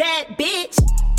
bad bitch.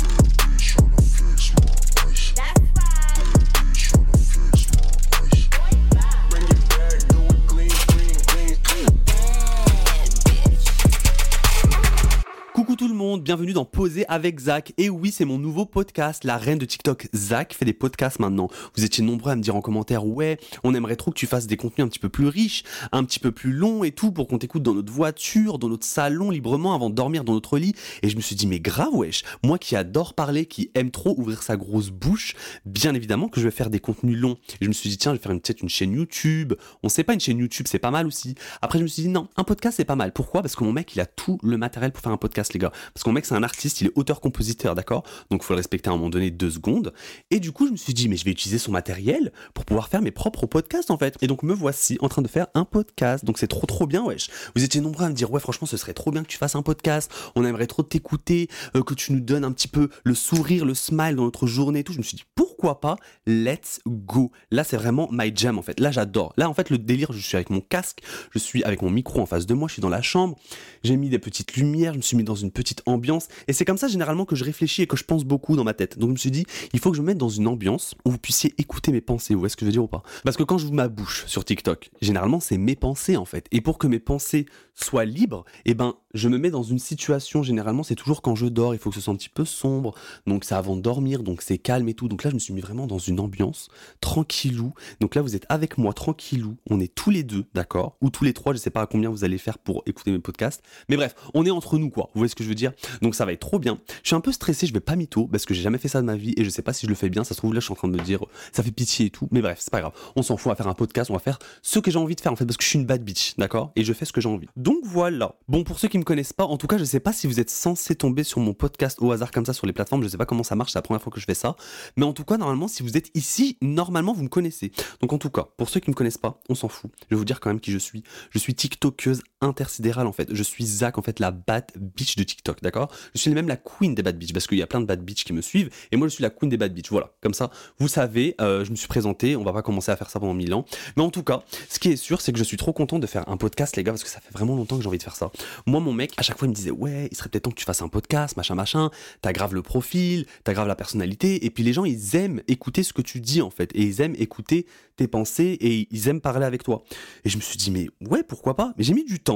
Bienvenue dans Poser avec Zach. Et oui, c'est mon nouveau podcast, la reine de TikTok. Zach fait des podcasts maintenant. Vous étiez nombreux à me dire en commentaire, ouais, on aimerait trop que tu fasses des contenus un petit peu plus riches, un petit peu plus longs et tout, pour qu'on t'écoute dans notre voiture, dans notre salon, librement, avant de dormir dans notre lit. Et je me suis dit, mais grave, wesh, moi qui adore parler, qui aime trop ouvrir sa grosse bouche, bien évidemment que je vais faire des contenus longs. Et je me suis dit, tiens, je vais faire peut-être une chaîne YouTube. On sait pas, une chaîne YouTube, c'est pas mal aussi. Après, je me suis dit, non, un podcast, c'est pas mal. Pourquoi? Parce que mon mec, il a tout le matériel pour faire un podcast, les gars. Parce que mon mec, c'est un artiste, il est auteur-compositeur, d'accord? Donc, il faut le respecter à un moment donné deux secondes. Et du coup, je me suis dit, mais je vais utiliser son matériel pour pouvoir faire mes propres podcasts, en fait. Et donc, me voici en train de faire un podcast. Donc, c'est trop, trop bien, wesh. Vous étiez nombreux à me dire, ouais, franchement, ce serait trop bien que tu fasses un podcast. On aimerait trop t'écouter, euh, que tu nous donnes un petit peu le sourire, le smile dans notre journée et tout. Je me suis dit, pourquoi pas? Let's go. Là, c'est vraiment my jam, en fait. Là, j'adore. Là, en fait, le délire, je suis avec mon casque, je suis avec mon micro en face de moi, je suis dans la chambre, j'ai mis des petites lumières, je me suis mis dans une petite ambiance. Et c'est comme ça, généralement, que je réfléchis et que je pense beaucoup dans ma tête. Donc, je me suis dit, il faut que je me mette dans une ambiance où vous puissiez écouter mes pensées. Vous voyez ce que je veux dire ou pas? Parce que quand je vous ma bouche sur TikTok, généralement, c'est mes pensées, en fait. Et pour que mes pensées soient libres, eh ben, je me mets dans une situation, généralement, c'est toujours quand je dors, il faut que ce soit un petit peu sombre. Donc, c'est avant de dormir, donc c'est calme et tout. Donc là, je me suis mis vraiment dans une ambiance tranquillou. Donc là, vous êtes avec moi tranquillou. On est tous les deux, d'accord? Ou tous les trois, je sais pas à combien vous allez faire pour écouter mes podcasts. Mais bref, on est entre nous, quoi. Vous voyez ce que je veux dire? Donc ça va être trop bien. Je suis un peu stressé, je vais pas mytho parce que j'ai jamais fait ça de ma vie et je sais pas si je le fais bien. Ça se trouve là, je suis en train de me dire, ça fait pitié et tout. Mais bref, c'est pas grave. On s'en fout, on va faire un podcast, on va faire ce que j'ai envie de faire en fait parce que je suis une bad bitch, d'accord? Et je fais ce que j'ai envie. Donc voilà. Bon, pour ceux qui me connaissent pas, en tout cas, je sais pas si vous êtes censé tomber sur mon podcast au hasard comme ça sur les plateformes. Je sais pas comment ça marche, c'est la première fois que je fais ça. Mais en tout cas, normalement, si vous êtes ici, normalement, vous me connaissez. Donc en tout cas, pour ceux qui me connaissent pas, on s'en fout. Je vais vous dire quand même qui je suis. Je suis TikTokeuse intersidérale en fait. Je suis Zach en fait, la bad bitch de TikTok, d'accord? Je suis même la queen des bad bitch parce qu'il y a plein de bad bitch qui me suivent et moi je suis la queen des bad bitch. Voilà, comme ça, vous savez, euh, je me suis présenté. On va pas commencer à faire ça pendant mille ans. Mais en tout cas, ce qui est sûr, c'est que je suis trop content de faire un podcast, les gars, parce que ça fait vraiment longtemps que j'ai envie de faire ça. Moi, mon mec, à chaque fois, il me disait ouais, il serait peut-être temps que tu fasses un podcast, machin, machin. T'as le profil, t'as la personnalité, et puis les gens, ils aiment écouter ce que tu dis en fait, et ils aiment écouter tes pensées et ils aiment parler avec toi. Et je me suis dit mais ouais, pourquoi pas? Mais j'ai mis du temps.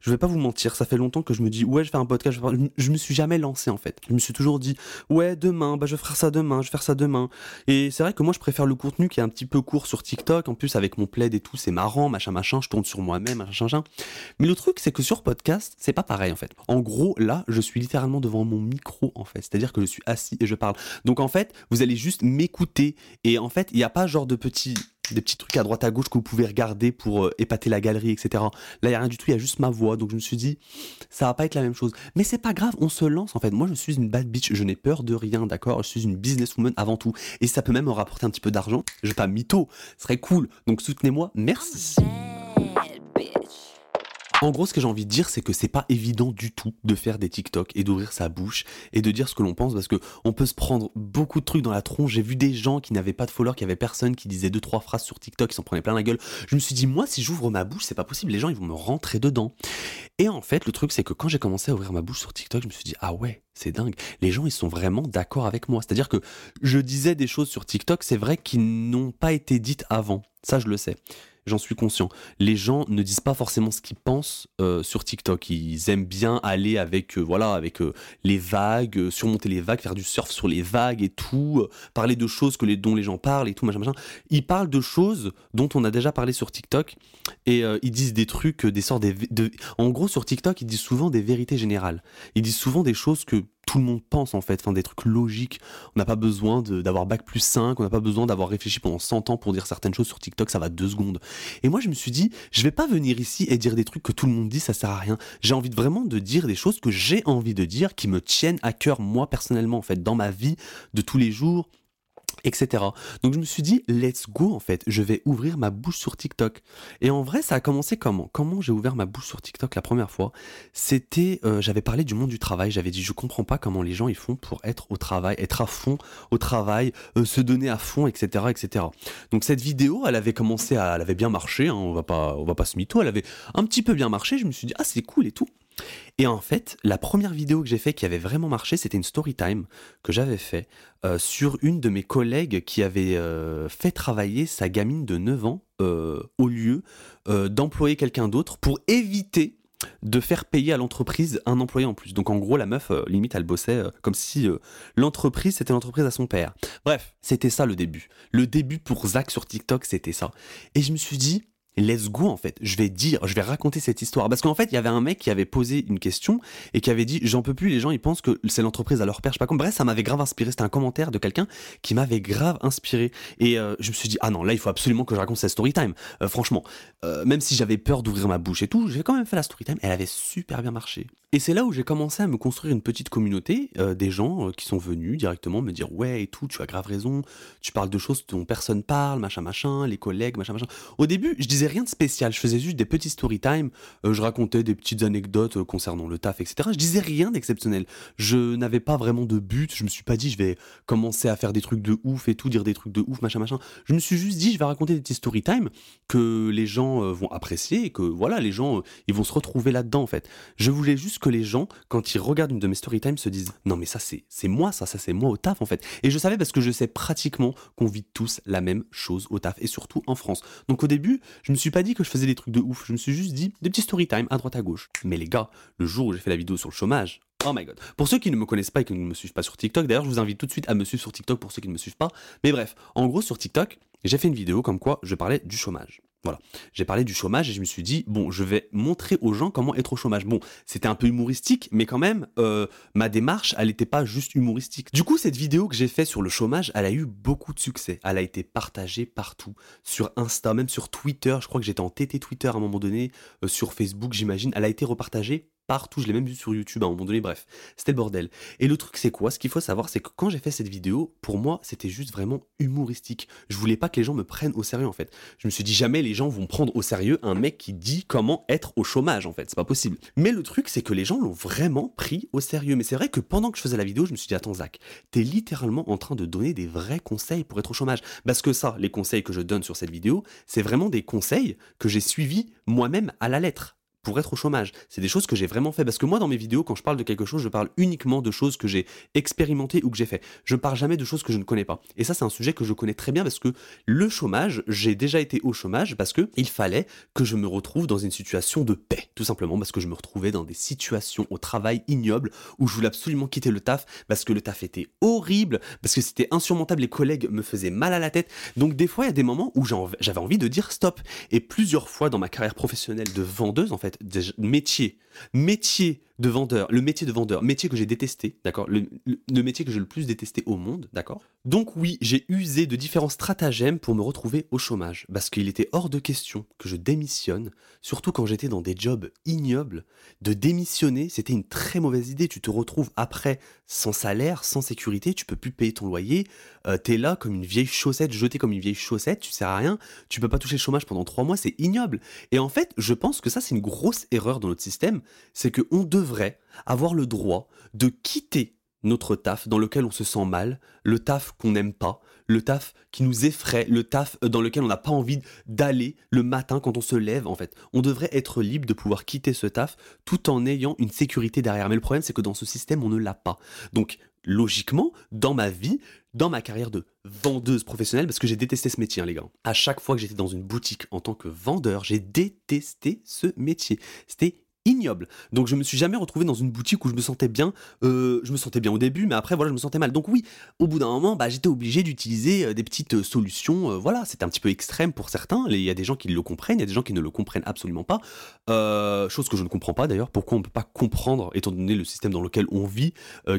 Je vais pas vous mentir, ça fait longtemps que je me dis ouais, je faire un podcast. Je, je me suis jamais lancé en fait. Je me suis toujours dit ouais, demain, bah je vais faire ça demain, je vais ça demain. Et c'est vrai que moi, je préfère le contenu qui est un petit peu court sur TikTok. En plus, avec mon plaid et tout, c'est marrant, machin, machin. Je tourne sur moi-même, machin, machin. Mais le truc, c'est que sur podcast, c'est pas pareil en fait. En gros, là, je suis littéralement devant mon micro en fait. C'est-à-dire que je suis assis et je parle. Donc en fait, vous allez juste m'écouter. Et en fait, il n'y a pas genre de petits des petits trucs à droite à gauche que vous pouvez regarder pour euh, épater la galerie, etc. Là, il n'y a rien du tout, il y a juste ma voix. Donc je me suis dit, ça va pas être la même chose. Mais c'est pas grave, on se lance en fait. Moi, je suis une bad bitch, je n'ai peur de rien, d'accord? Je suis une businesswoman avant tout. Et ça peut même me rapporter un petit peu d'argent. Je vais pas mytho, ce serait cool. Donc soutenez-moi, merci. Bitch. En gros, ce que j'ai envie de dire, c'est que c'est pas évident du tout de faire des TikTok et d'ouvrir sa bouche et de dire ce que l'on pense parce que on peut se prendre beaucoup de trucs dans la tronche. J'ai vu des gens qui n'avaient pas de followers, qui avaient personne, qui disaient deux trois phrases sur TikTok, qui s'en prenaient plein la gueule. Je me suis dit moi, si j'ouvre ma bouche, c'est pas possible. Les gens, ils vont me rentrer dedans. Et en fait, le truc, c'est que quand j'ai commencé à ouvrir ma bouche sur TikTok, je me suis dit ah ouais, c'est dingue. Les gens, ils sont vraiment d'accord avec moi. C'est-à-dire que je disais des choses sur TikTok, c'est vrai, qui n'ont pas été dites avant. Ça, je le sais. J'en suis conscient. Les gens ne disent pas forcément ce qu'ils pensent euh, sur TikTok. Ils aiment bien aller avec, euh, voilà, avec euh, les vagues, surmonter les vagues, faire du surf sur les vagues et tout, parler de choses que dont les gens parlent et tout, machin, machin. Ils parlent de choses dont on a déjà parlé sur TikTok et ils disent des trucs, des sortes de, en gros sur TikTok, ils disent souvent des vérités générales. Ils disent souvent des choses que tout le monde pense en fait, enfin des trucs logiques. On n'a pas besoin d'avoir bac plus 5, on n'a pas besoin d'avoir réfléchi pendant 100 ans pour dire certaines choses sur TikTok, ça va deux secondes. Et moi je me suis dit, je vais pas venir ici et dire des trucs que tout le monde dit, ça sert à rien. J'ai envie vraiment de dire des choses que j'ai envie de dire, qui me tiennent à cœur moi personnellement en fait, dans ma vie de tous les jours etc. Donc je me suis dit, let's go en fait, je vais ouvrir ma bouche sur TikTok. Et en vrai, ça a commencé comment? Comment j'ai ouvert ma bouche sur TikTok la première fois? C'était, euh, j'avais parlé du monde du travail, j'avais dit, je comprends pas comment les gens ils font pour être au travail, être à fond au travail, euh, se donner à fond, etc., etc. Donc cette vidéo, elle avait commencé à, elle avait bien marché, hein, on va pas, on va pas se mytho, elle avait un petit peu bien marché. Je me suis dit, ah c'est cool et tout. Et en fait, la première vidéo que j'ai fait qui avait vraiment marché, c'était une story time que j'avais fait euh, sur une de mes collègues qui avait euh, fait travailler sa gamine de 9 ans euh, au lieu d'employer quelqu'un d'autre pour éviter de faire payer à l'entreprise un employé en plus. Donc en gros, la meuf, limite, elle bossait comme si l'entreprise, c'était l'entreprise à son père. Bref, c'était ça le début. Le début pour Zach sur TikTok, c'était ça. Et je me suis dit, let's go en fait. Je vais dire, je vais raconter cette histoire. Parce qu'en fait, il y avait un mec qui avait posé une question et qui avait dit, j'en peux plus, les gens, ils pensent que c'est l'entreprise à leur père. Je sais pas. Bref, ça m'avait grave inspiré. C'était un commentaire de quelqu'un qui m'avait grave inspiré. Et euh, je me suis dit, ah non, là, il faut absolument que je raconte cette story time. Euh, franchement, euh, même si j'avais peur d'ouvrir ma bouche et tout, j'ai quand même fait la story time. Elle avait super bien marché. Et c'est là où j'ai commencé à me construire une petite communauté, euh, des gens euh, qui sont venus directement me dire ouais et tout, tu as grave raison, tu parles de choses dont personne parle, machin machin, les collègues, machin machin. Au début, je disais rien de spécial, je faisais juste des petits story time, euh, je racontais des petites anecdotes concernant le taf, etc. Je disais rien d'exceptionnel. Je n'avais pas vraiment de but, je me suis pas dit je vais commencer à faire des trucs de ouf et tout, dire des trucs de ouf, machin machin. Je me suis juste dit je vais raconter des petits story time que les gens vont apprécier et que voilà, les gens ils vont se retrouver là-dedans en fait. Je voulais juste que les gens, quand ils regardent une de mes story time, se disent non mais ça c'est moi ça, ça c'est moi au taf en fait. Et je savais parce que je sais pratiquement qu'on vit tous la même chose au taf et surtout en France. Donc au début, je me suis pas dit que je faisais des trucs de ouf, je me suis juste dit des petits story time à droite à gauche. Mais les gars, le jour où j'ai fait la vidéo sur le chômage, Oh my god. Pour ceux qui ne me connaissent pas et qui ne me suivent pas sur TikTok, d'ailleurs, je vous invite tout de suite à me suivre sur TikTok pour ceux qui ne me suivent pas. Mais bref, en gros, sur TikTok, j'ai fait une vidéo comme quoi je parlais du chômage. Voilà. J'ai parlé du chômage et je me suis dit, bon, je vais montrer aux gens comment être au chômage. Bon, c'était un peu humoristique, mais quand même, euh, ma démarche, elle n'était pas juste humoristique. Du coup, cette vidéo que j'ai faite sur le chômage, elle a eu beaucoup de succès. Elle a été partagée partout. Sur Insta, même sur Twitter. Je crois que j'étais en TT Twitter à un moment donné. euh, sur Facebook, j'imagine. Elle a été repartagée partout. Je l'ai même vu sur YouTube à un moment donné. Bref, c'était le bordel. Et le truc, c'est quoi? Ce qu'il faut savoir, c'est que quand j'ai fait cette vidéo, pour moi, c'était juste vraiment humoristique. Je voulais pas que les gens me prennent au sérieux, en fait. Je me suis dit, jamais les gens vont prendre au sérieux un mec qui dit comment être au chômage, en fait. C'est pas possible. Mais le truc, c'est que les gens l'ont vraiment pris au sérieux. Mais c'est vrai que pendant que je faisais la vidéo, je me suis dit, attends, Zach, t'es littéralement en train de donner des vrais conseils pour être au chômage. Parce que ça, les conseils que je donne sur cette vidéo, c'est vraiment des conseils que j'ai suivis moi-même à la lettre pour être au chômage. C'est des choses que j'ai vraiment fait. Parce que moi, dans mes vidéos, quand je parle de quelque chose, je parle uniquement de choses que j'ai expérimentées ou que j'ai fait. Je parle jamais de choses que je ne connais pas. Et ça, c'est un sujet que je connais très bien parce que le chômage, j'ai déjà été au chômage parce que il fallait que je me retrouve dans une situation de paix. Tout simplement parce que je me retrouvais dans des situations au travail ignobles où je voulais absolument quitter le taf parce que le taf était horrible, parce que c'était insurmontable, les collègues me faisaient mal à la tête. Donc des fois, il y a des moments où j'avais envie de dire stop. Et plusieurs fois dans ma carrière professionnelle de vendeuse, en fait, métier, métier de vendeur, le métier de vendeur, métier que j'ai détesté, d'accord le, le- le métier que j'ai le plus détesté au monde, d'accord Donc oui, j'ai usé de différents stratagèmes pour me retrouver au chômage, parce qu'il était hors de question que je démissionne, surtout quand j'étais dans des jobs ignobles. De démissionner, c'était une très mauvaise idée. Tu te retrouves après sans salaire, sans sécurité, tu peux plus payer ton loyer, euh, t'es là comme une vieille chaussette, jetée comme une vieille chaussette, tu sers à rien, tu peux pas toucher le chômage pendant trois mois, c'est ignoble. Et en fait, je pense que ça, c'est une grosse erreur dans notre système, c'est qu'on devrait avoir le droit de quitter notre taf dans lequel on se sent mal, le taf qu'on n'aime pas, le taf qui nous effraie, le taf euh, dans lequel on n'a pas envie d'aller le matin quand on se lève en fait. On devrait être libre de pouvoir quitter ce taf tout en ayant une sécurité derrière. Mais le problème c'est que dans ce système on ne l'a pas. Donc logiquement, dans ma vie, dans ma carrière de vendeuse professionnelle, parce que j'ai détesté ce métier, hein, les gars. À chaque fois que j'étais dans une boutique en tant que vendeur, j'ai détesté ce métier. C'était ignoble. Donc je me suis jamais retrouvé dans une boutique où je me sentais bien. Euh, je me sentais bien au début, mais après voilà, je me sentais mal. Donc oui, au bout d'un moment, bah, j'étais obligé d'utiliser euh, des petites euh, solutions. voilà, c'était un petit peu extrême pour certains. Il y a des gens qui le comprennent, il y a des gens qui ne le comprennent absolument pas. Chose que je ne comprends pas d'ailleurs. Pourquoi on ne peut pas comprendre, étant donné le système dans lequel on vit,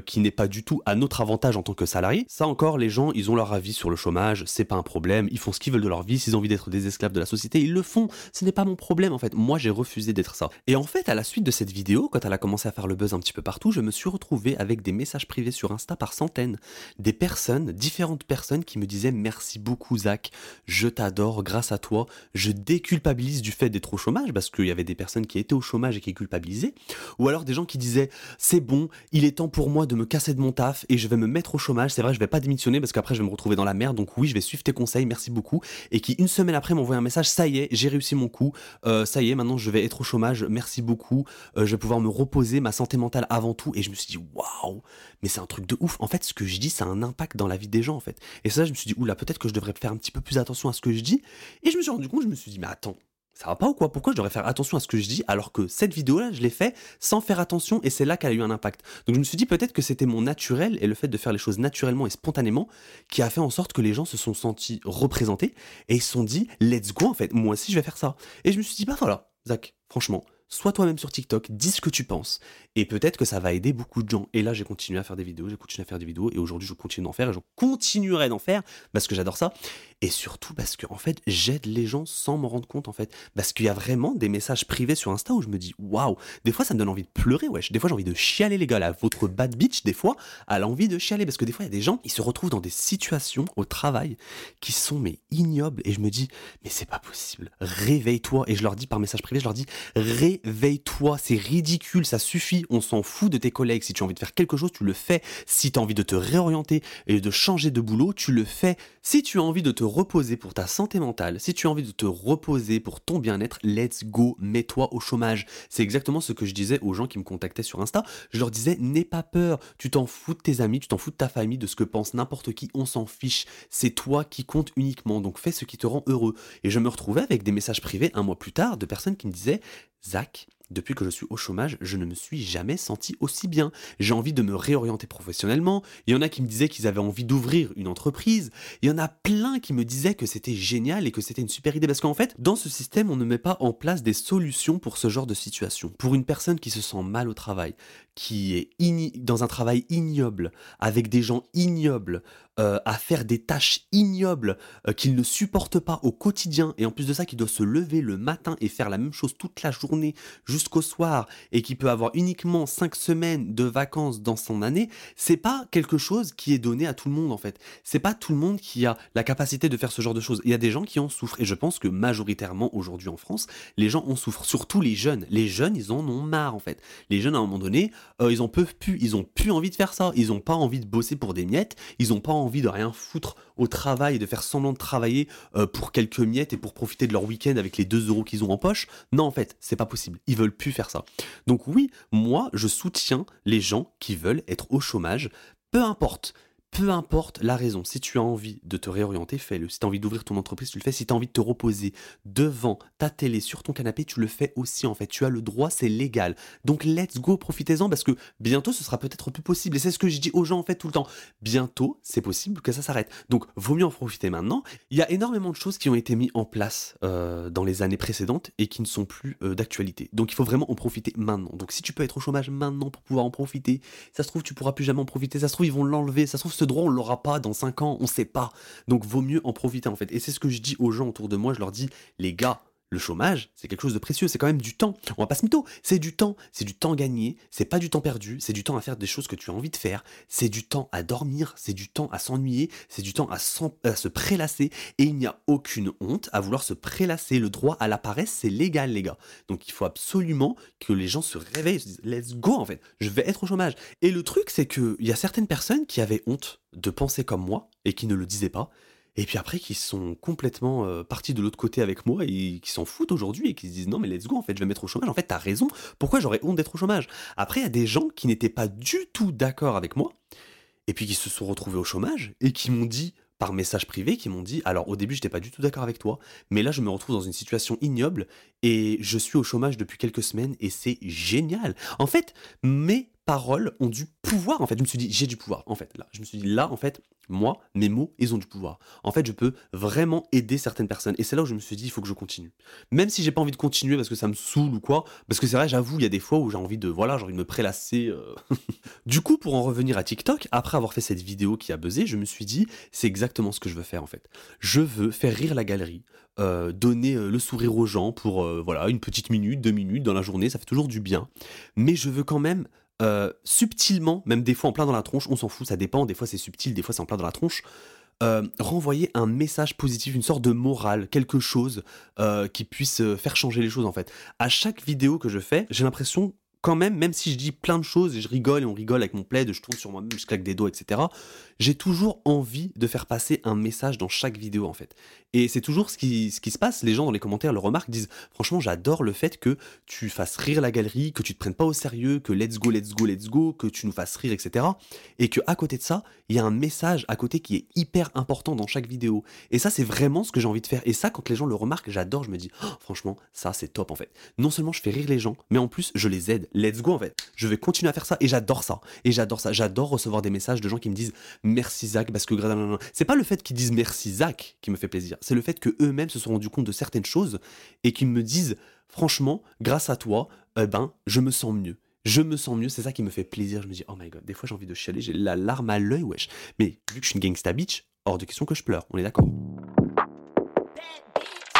qui n'est pas du tout à notre avantage en tant que salarié? Ça encore, les gens, ils ont leur avis sur le chômage, c'est pas un problème, ils font ce qu'ils veulent de leur vie, s'ils ont envie d'être des esclaves de la société, ils le font. Ce n'est pas mon problème en fait. Moi, j'ai refusé d'être ça. Et en fait, à la suite de cette vidéo, quand elle a commencé à faire le buzz un petit peu partout, je me suis retrouvé avec des messages privés sur Insta par centaines. Des personnes, différentes personnes qui me disaient merci beaucoup Zach, je t'adore, grâce à toi, je déculpabilise du fait d'être au chômage parce qu'il y avait des personnes qui étaient au chômage et qui culpabilisaient. Ou alors des gens qui disaient c'est bon, il est temps pour moi de me casser de mon taf et je vais me mettre au chômage. C'est vrai, je vais pas démissionner parce qu'après je vais me retrouver dans la merde. Donc oui, je vais suivre tes conseils, merci beaucoup. Et qui une semaine après m'envoie un message, ça y est, j'ai réussi mon coup, Euh, ça y est, maintenant je vais être au chômage, merci beaucoup. Euh, je vais pouvoir me reposer, ma santé mentale avant tout. Et je me suis dit, waouh, mais c'est un truc de ouf. En fait, ce que je dis, ça a un impact dans la vie des gens, en fait. Et ça, je me suis dit, oula, peut-être que je devrais faire un petit peu plus attention à ce que je dis. Et je me suis rendu compte, je me suis dit, mais attends, ça va pas ou quoi? Pourquoi je devrais faire attention à ce que je dis alors que cette vidéo-là, je l'ai fait sans faire attention et c'est là qu'elle a eu un impact? Donc je me suis dit peut-être que c'était mon naturel et le fait de faire les choses naturellement et spontanément qui a fait en sorte que les gens se sont sentis représentés et ils se sont dit let's go en fait, moi aussi je vais faire ça. Et je me suis dit bah voilà, Zach, franchement, sois toi-même sur TikTok, dis ce que tu penses. Et peut-être que ça va aider beaucoup de gens. Et là, j'ai continué à faire des vidéos, j'ai continué à faire des vidéos, et aujourd'hui, je continue d'en faire, et je continuerai d'en faire, parce que j'adore ça. Et surtout parce que, en fait, j'aide les gens sans m'en rendre compte, en fait. Parce qu'il y a vraiment des messages privés sur Insta où je me dis, waouh, des fois, ça me donne envie de pleurer, wesh. Des fois, j'ai envie de chialer, les gars. Là, votre bad bitch, des fois, a l'envie de chialer. Parce que des fois, il y a des gens, ils se retrouvent dans des situations au travail qui sont, mais ignobles. Et je me dis, mais c'est pas possible. Réveille-toi. Et je leur dis par message privé, je leur dis, réveille-toi. C'est ridicule, ça suffit. On s'en fout de tes collègues. Si tu as envie de faire quelque chose, tu le fais. Si tu as envie de te réorienter et de changer de boulot, tu le fais. Si tu as envie de te reposer pour ta santé mentale, si tu as envie de te reposer pour ton bien-être, let's go, mets-toi au chômage. C'est exactement ce que je disais aux gens qui me contactaient sur Insta. Je leur disais, n'aie pas peur. Tu t'en fous de tes amis, tu t'en fous de ta famille, de ce que pense n'importe qui. On s'en fiche. C'est toi qui compte uniquement. Donc fais ce qui te rend heureux. Et je me retrouvais avec des messages privés un mois plus tard de personnes qui me disaient, Zach, depuis que je suis au chômage, je ne me suis jamais senti aussi bien. J'ai envie de me réorienter professionnellement. Il y en a qui me disaient qu'ils avaient envie d'ouvrir une entreprise. Il y en a plein qui me disaient que c'était génial et que c'était une super idée. Parce qu'en fait, dans ce système, on ne met pas en place des solutions pour ce genre de situation. Pour une personne qui se sent mal au travail, qui est dans un travail ignoble, avec des gens ignobles, euh, à faire des tâches ignobles euh, qu'il ne supporte pas au quotidien, et en plus de ça, qui doit se lever le matin et faire la même chose toute la journée jusqu'au soir, et qui peut avoir uniquement 5 semaines de vacances dans son année, c'est pas quelque chose qui est donné à tout le monde en fait. C'est pas tout le monde qui a la capacité de faire ce genre de choses. Il y a des gens qui en souffrent, et je pense que majoritairement aujourd'hui en France, les gens en souffrent, surtout les jeunes. Les jeunes, ils en ont marre en fait. Les jeunes à un moment donné, euh, ils en peuvent plus, ils ont plus envie de faire ça, ils ont pas envie de bosser pour des miettes, ils ont pas envie de rien foutre au travail et de faire semblant de travailler euh, pour quelques miettes et pour profiter de leur week-end avec les 2 euros qu'ils ont en poche. Non, en fait, c'est pas possible. Ils veulent plus faire ça. Donc oui, moi, je soutiens les gens qui veulent être au chômage, peu importe peu importe la raison, si tu as envie de te réorienter, fais-le. Si tu as envie d'ouvrir ton entreprise, tu le fais. Si tu as envie de te reposer devant ta télé, sur ton canapé, tu le fais aussi en fait. Tu as le droit, c'est légal. Donc let's go, profitez-en parce que bientôt ce sera peut-être plus possible. Et c'est ce que je dis aux gens en fait tout le temps. Bientôt, c'est possible que ça s'arrête. Donc vaut mieux en profiter maintenant. Il y a énormément de choses qui ont été mises en place euh, dans les années précédentes et qui ne sont plus euh, d'actualité. Donc il faut vraiment en profiter maintenant. Donc si tu peux être au chômage maintenant pour pouvoir en profiter, ça se trouve tu pourras plus jamais en profiter. Ça se trouve ils vont l'enlever. Ça se trouve droit, on l'aura pas dans 5 ans, on sait pas. Donc vaut mieux en profiter en fait. Et c'est ce que je dis aux gens autour de moi, je leur dis, les gars, le chômage, c'est quelque chose de précieux, c'est quand même du temps. On va pas se mytho, c'est du temps, c'est du temps gagné, c'est pas du temps perdu, c'est du temps à faire des choses que tu as envie de faire, c'est du temps à dormir, c'est du temps à s'ennuyer, c'est du temps à, à, se prélasser, et il n'y a aucune honte à vouloir se prélasser. Le droit à la paresse, c'est légal, les gars. Donc il faut absolument que les gens se réveillent, se disent, let's go en fait, je vais être au chômage. Et le truc, c'est qu'il y a certaines personnes qui avaient honte de penser comme moi, et qui ne le disaient pas, et puis après qui sont complètement euh, partis de l'autre côté avec moi et qui s'en foutent aujourd'hui et qui se disent non mais let's go en fait je vais mettre au chômage. En fait t'as raison. Pourquoi j'aurais honte d'être au chômage? Après il y a des gens qui n'étaient pas du tout d'accord avec moi et puis qui se sont retrouvés au chômage et qui m'ont dit par message privé qui m'ont dit alors au début j'étais pas du tout d'accord avec toi mais là je me retrouve dans une situation ignoble et je suis au chômage depuis quelques semaines et c'est génial. En fait mes paroles ont du pouvoir en fait je me suis dit j'ai du pouvoir en fait là je me suis dit là en fait moi, mes mots, ils ont du pouvoir. En fait, je peux vraiment aider certaines personnes. Et c'est là où je me suis dit, il faut que je continue. Même si j'ai pas envie de continuer parce que ça me saoule ou quoi. Parce que c'est vrai, j'avoue, il y a des fois où j'ai envie de, voilà, j'ai envie de me prélasser. euh. du coup, pour en revenir à TikTok, après avoir fait cette vidéo qui a buzzé, je me suis dit, c'est exactement ce que je veux faire en fait. Je veux faire rire la galerie, euh, donner euh, le sourire aux gens pour, voilà, une petite minute, deux minutes dans la journée, ça fait toujours du bien. Mais je veux quand même euh, subtilement, même des fois en plein dans la tronche, on s'en fout, ça dépend, des fois c'est subtil, des fois c'est en plein dans la tronche, euh, renvoyer un message positif, une sorte de morale, quelque chose euh, qui puisse faire changer les choses en fait. À chaque vidéo que je fais, j'ai l'impression quand même, même si je dis plein de choses et je rigole et on rigole avec mon plaid, je tourne sur moi-même, je claque des doigts, etc., j'ai toujours envie de faire passer un message dans chaque vidéo en fait. Et c'est toujours ce qui, se passe, les gens dans les commentaires le remarquent, disent franchement j'adore le fait que tu fasses rire la galerie, que tu te prennes pas au sérieux, que let's go, let's go, let's go, que tu nous fasses rire, etc. Et que à côté de ça, il y a un message à côté qui est hyper important dans chaque vidéo. Et ça c'est vraiment ce que j'ai envie de faire. Et ça quand les gens le remarquent, j'adore, je me dis oh, franchement ça c'est top en fait. Non seulement je fais rire les gens, mais en plus je les aide. Let's go en fait. Je vais continuer à faire ça et j'adore ça. Et j'adore ça. J'adore recevoir des messages de gens qui me disent merci Zach parce que c'est pas le fait qu'ils disent merci Zach qui me fait plaisir. C'est le fait que eux-mêmes se sont rendus compte de certaines choses et qu'ils me disent franchement grâce à toi, eh ben je me sens mieux. Je me sens mieux, c'est ça qui me fait plaisir. Je me dis, oh my god, des fois j'ai envie de chialer, j'ai la larme à l'œil, wesh. Mais vu que je suis une gangsta bitch, hors de question que je pleure, on est d'accord?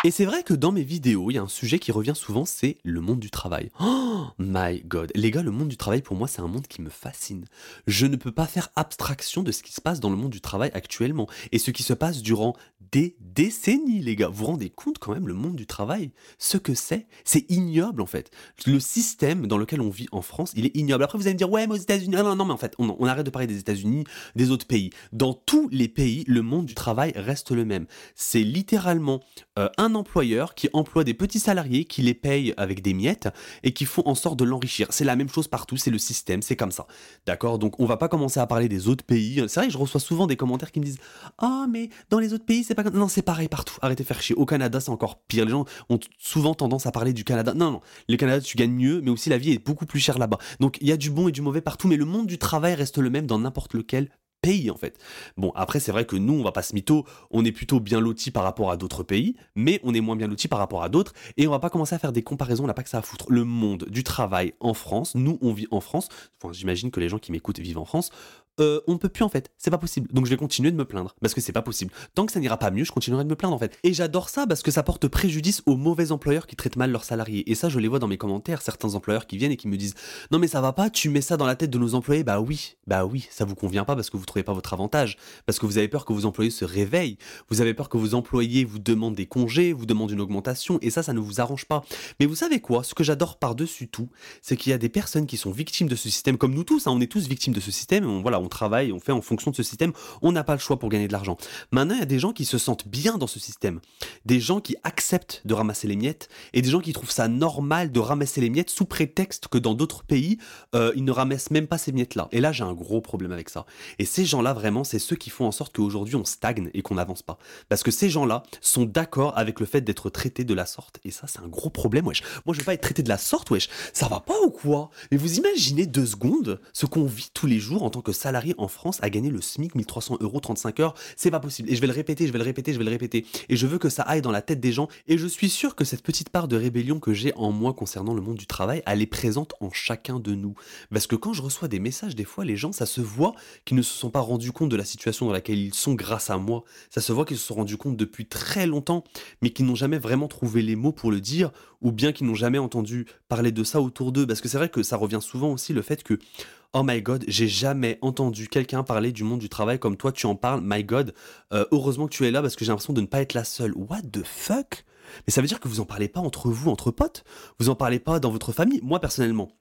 Et c'est vrai que dans mes vidéos, il y a un sujet qui revient souvent, c'est le monde du travail. Oh my god. Les gars, le monde du travail, pour moi, c'est un monde qui me fascine. Je ne peux pas faire abstraction de ce qui se passe dans le monde du travail actuellement. Et ce qui se passe durant des décennies, les gars. Vous vous rendez compte quand même, le monde du travail, ce que c'est C'est ignoble, en fait. Le système dans lequel on vit en France, il est ignoble. Après, vous allez me dire, ouais, mais aux États-Unis. Non, non, non, mais en fait, on, arrête de parler des États-Unis, des autres pays. Dans tous les pays, le monde du travail reste le même. C'est littéralement euh, un employeur qui emploie des petits salariés, qui les paye avec des miettes et qui font en sorte de l'enrichir. C'est la même chose partout, c'est le système, c'est comme ça. D'accord? Donc on va pas commencer à parler des autres pays. C'est vrai je reçois souvent des commentaires qui me disent Ah, mais dans les autres pays, c'est pas Non, c'est pareil partout. Arrêtez de faire chier. Au Canada, c'est encore pire. Les gens ont souvent tendance à parler du Canada. Non, non. Le Canada, tu gagnes mieux, mais aussi la vie est beaucoup plus chère là-bas. Donc il y a du bon et du mauvais partout, mais le monde du travail reste le même dans n'importe lequel pays en fait. Bon, après c'est vrai que nous, on va pas se mytho, on est plutôt bien lotis par rapport à d'autres pays, mais on est moins bien lotis par rapport à d'autres, et on va pas commencer à faire des comparaisons, on n'a pas que ça à foutre. Le monde du travail en France, nous on vit en France, j'imagine que les gens qui m'écoutent vivent en France, euh, on ne peut plus en fait, c'est pas possible. Donc je vais continuer de me plaindre parce que c'est pas possible. Tant que ça n'ira pas mieux, je continuerai de me plaindre en fait. Et j'adore ça parce que ça porte préjudice aux mauvais employeurs qui traitent mal leurs salariés. Et ça, je les vois dans mes commentaires, certains employeurs qui viennent et qui me disent "Non mais ça va pas, tu mets ça dans la tête de nos employés." Bah oui, bah oui, ça vous convient pas parce que vous trouvez pas votre avantage, parce que vous avez peur que vos employés se réveillent, vous avez peur que vos employés vous demandent des congés, vous demandent une augmentation et ça ça ne vous arrange pas. Mais vous savez quoi? Ce que j'adore par-dessus tout, c'est qu'il y a des personnes qui sont victimes de ce système comme nous tous, hein, on est tous victimes de ce système, voilà, on travaille, on fait en fonction de ce système, on n'a pas le choix pour gagner de l'argent. Maintenant, il y a des gens qui se sentent bien dans ce système, des gens qui acceptent de ramasser les miettes et des gens qui trouvent ça normal de ramasser les miettes sous prétexte que dans d'autres pays, euh, ils ne ramassent même pas ces miettes-là. Et là, j'ai un gros problème avec ça. Et ces gens-là, vraiment, c'est ceux qui font en sorte qu'aujourd'hui, on stagne et qu'on n'avance pas. Parce que ces gens-là sont d'accord avec le fait d'être traités de la sorte. Et ça, c'est un gros problème, wesh. Moi, je vais pas être traité de la sorte, wesh. Ça va pas ou quoi? Mais vous imaginez deux secondes ce qu'on vit tous les jours en tant que salarié en France à gagner le SMIC 1300 euros 35 heures, c'est pas possible. Et je vais le répéter, je vais le répéter, je vais le répéter. Et je veux que ça aille dans la tête des gens. Et je suis sûr que cette petite part de rébellion que j'ai en moi concernant le monde du travail, elle est présente en chacun de nous. Parce que quand je reçois des messages, des fois, les gens, ça se voit qu'ils ne se sont pas rendus compte de la situation dans laquelle ils sont grâce à moi. Ça se voit qu'ils se sont rendus compte depuis très longtemps, mais qu'ils n'ont jamais vraiment trouvé les mots pour le dire, ou bien qu'ils n'ont jamais entendu parler de ça autour d'eux. Parce que c'est vrai que ça revient souvent aussi le fait que Oh my god, j'ai jamais entendu quelqu'un parler du monde du travail comme toi, tu en parles, my god. Euh, heureusement que tu es là parce que j'ai l'impression de ne pas être la seule. What the fuck? Mais ça veut dire que vous en parlez pas entre vous, entre potes? Vous en parlez pas dans votre famille? Moi personnellement,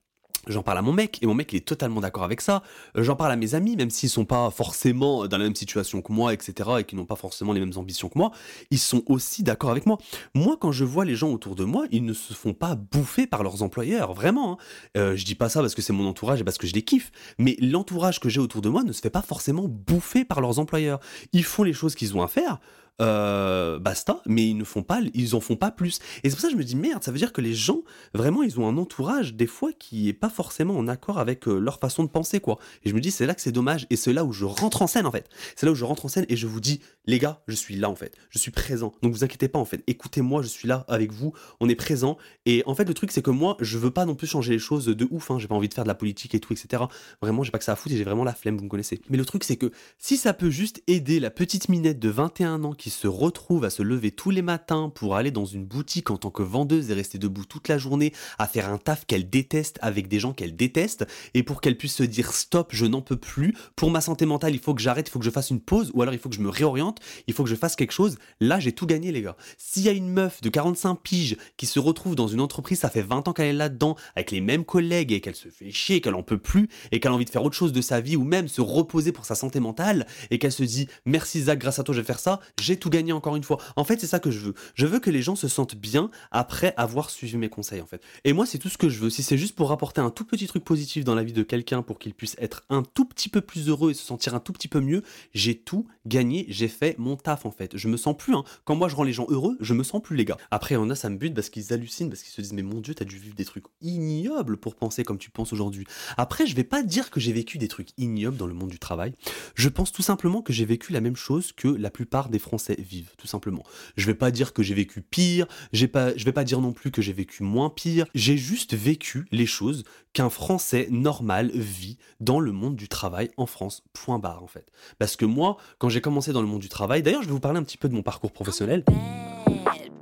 J'en parle à mon mec, et mon mec il est totalement d'accord avec ça. Euh, j'en parle à mes amis, même s'ils sont pas forcément dans la même situation que moi, etc., et qui n'ont pas forcément les mêmes ambitions que moi, ils sont aussi d'accord avec moi. Moi, quand je vois les gens autour de moi, ils ne se font pas bouffer par leurs employeurs, vraiment. Hein. Euh, je dis pas ça parce que c'est mon entourage et parce que je les kiffe, mais l'entourage que j'ai autour de moi ne se fait pas forcément bouffer par leurs employeurs. Ils font les choses qu'ils ont à faire. Euh, basta, mais ils ne font pas, ils en font pas plus. Et c'est pour ça que je me dis merde, ça veut dire que les gens, vraiment, ils ont un entourage des fois qui est pas forcément en accord avec euh, leur façon de penser, quoi. Et je me dis, c'est là que c'est dommage, et c'est là où je rentre en scène, en fait. C'est là où je rentre en scène et je vous dis, les gars, je suis là, en fait. Je suis présent. Donc vous inquiétez pas, en fait. Écoutez-moi, je suis là avec vous, on est présent. Et en fait, le truc, c'est que moi, je veux pas non plus changer les choses de ouf, hein. J'ai pas envie de faire de la politique et tout, etc. Vraiment, j'ai pas que ça à foutre et j'ai vraiment la flemme, vous me connaissez. Mais le truc, c'est que si ça peut juste aider la petite minette de 21 ans qui se retrouvent à se lever tous les matins pour aller dans une boutique en tant que vendeuse et rester debout toute la journée à faire un taf qu'elle déteste avec des gens qu'elle déteste et pour qu'elle puisse se dire stop, je n'en peux plus, pour ma santé mentale, il faut que j'arrête, il faut que je fasse une pause ou alors il faut que je me réoriente, il faut que je fasse quelque chose. Là, j'ai tout gagné les gars. S'il y a une meuf de 45 piges qui se retrouve dans une entreprise, ça fait 20 ans qu'elle est là-dedans avec les mêmes collègues et qu'elle se fait chier, qu'elle en peut plus et qu'elle a envie de faire autre chose de sa vie ou même se reposer pour sa santé mentale et qu'elle se dit merci Zach, grâce à toi je vais faire ça, j'ai tout gagné encore une fois. En fait, c'est ça que je veux. Je veux que les gens se sentent bien après avoir suivi mes conseils en fait. Et moi, c'est tout ce que je veux. Si c'est juste pour apporter un tout petit truc positif dans la vie de quelqu'un pour qu'il puisse être un tout petit peu plus heureux et se sentir un tout petit peu mieux, j'ai tout gagné, j'ai fait mon taf en fait. Je me sens plus, hein. quand moi je rends les gens heureux, je me sens plus les gars. Après, on a ça me bute parce qu'ils hallucinent, parce qu'ils se disent mais mon dieu, t'as dû vivre des trucs ignobles pour penser comme tu penses aujourd'hui. Après, je vais pas dire que j'ai vécu des trucs ignobles dans le monde du travail. Je pense tout simplement que j'ai vécu la même chose que la plupart des Français vivent, tout simplement. Je vais pas dire que j'ai vécu pire, j'ai pas, je vais pas dire non plus que j'ai vécu moins pire. J'ai juste vécu les choses qu'un Français normal vit dans le monde du travail en France. Point barre en fait. Parce que moi, quand j'ai commencé dans le monde du travail, d'ailleurs, je vais vous parler un petit peu de mon parcours professionnel.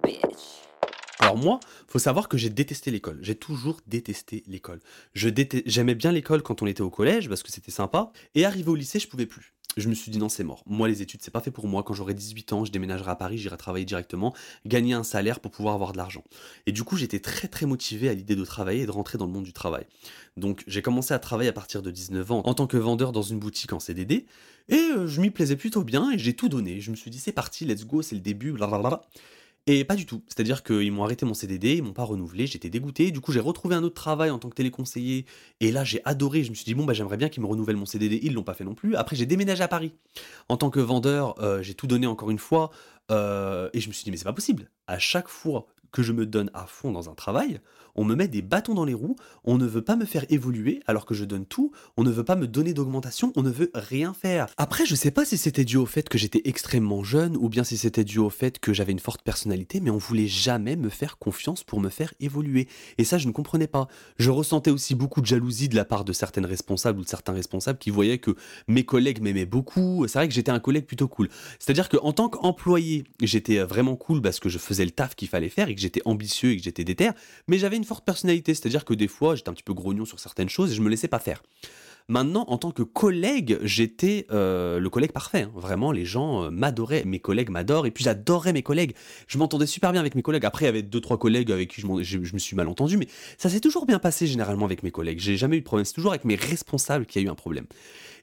Bitch. Alors moi, faut savoir que j'ai détesté l'école. J'ai toujours détesté l'école. Je J'aimais bien l'école quand on était au collège parce que c'était sympa. Et arrivé au lycée, je pouvais plus. Je me suis dit non, c'est mort. Moi, les études, c'est pas fait pour moi. Quand j'aurai 18 ans, je déménagerai à Paris, j'irai travailler directement, gagner un salaire pour pouvoir avoir de l'argent. Et du coup, j'étais très très motivé à l'idée de travailler et de rentrer dans le monde du travail. Donc, j'ai commencé à travailler à partir de 19 ans en tant que vendeur dans une boutique en CDD. Et euh, je m'y plaisais plutôt bien et j'ai tout donné. Je me suis dit c'est parti, let's go, c'est le début, blablabla. Et pas du tout. C'est-à-dire qu'ils m'ont arrêté mon CDD, ils m'ont pas renouvelé, j'étais dégoûté. Du coup, j'ai retrouvé un autre travail en tant que téléconseiller. Et là, j'ai adoré. Je me suis dit, bon, bah, j'aimerais bien qu'ils me renouvellent mon CDD. Ils l'ont pas fait non plus. Après, j'ai déménagé à Paris. En tant que vendeur, euh, j'ai tout donné encore une fois. Euh, et je me suis dit, mais c'est pas possible. À chaque fois que je me donne à fond dans un travail, on me met des bâtons dans les roues, on ne veut pas me faire évoluer alors que je donne tout, on ne veut pas me donner d'augmentation, on ne veut rien faire. Après, je sais pas si c'était dû au fait que j'étais extrêmement jeune ou bien si c'était dû au fait que j'avais une forte personnalité, mais on voulait jamais me faire confiance pour me faire évoluer. Et ça, je ne comprenais pas. Je ressentais aussi beaucoup de jalousie de la part de certaines responsables ou de certains responsables qui voyaient que mes collègues m'aimaient beaucoup. C'est vrai que j'étais un collègue plutôt cool. C'est-à-dire qu'en tant qu'employé, j'étais vraiment cool parce que je faisais le taf qu'il fallait faire et que j'étais ambitieux et que j'étais déter, mais j'avais une forte personnalité, c'est-à-dire que des fois, j'étais un petit peu grognon sur certaines choses et je me laissais pas faire. Maintenant, en tant que collègue, j'étais euh, le collègue parfait. hein. Vraiment, les gens euh, m'adoraient, mes collègues m'adorent, et puis j'adorais mes collègues. Je m'entendais super bien avec mes collègues. Après, il y avait deux, trois collègues avec qui je- je me suis mal entendu, mais ça s'est toujours bien passé généralement avec mes collègues. J'ai jamais eu de problème. C'est toujours avec mes responsables qu'il y a eu un problème.